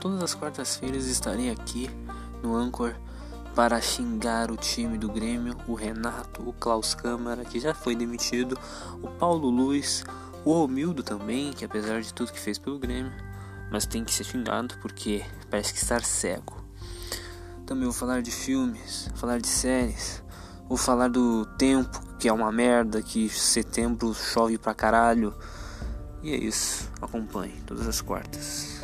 todas as quartas-feiras estarei aqui no Anchor para xingar o time do Grêmio, o Renato, o Klaus Câmara, que já foi demitido, o Paulo Luiz, o Romildo também, que apesar de tudo que fez pelo Grêmio, mas tem que ser xingado porque parece que está cego. Também vou falar de filmes, falar de séries, vou falar do tempo, que é uma merda, que setembro chove pra caralho. E é isso, acompanhe todas as quartas.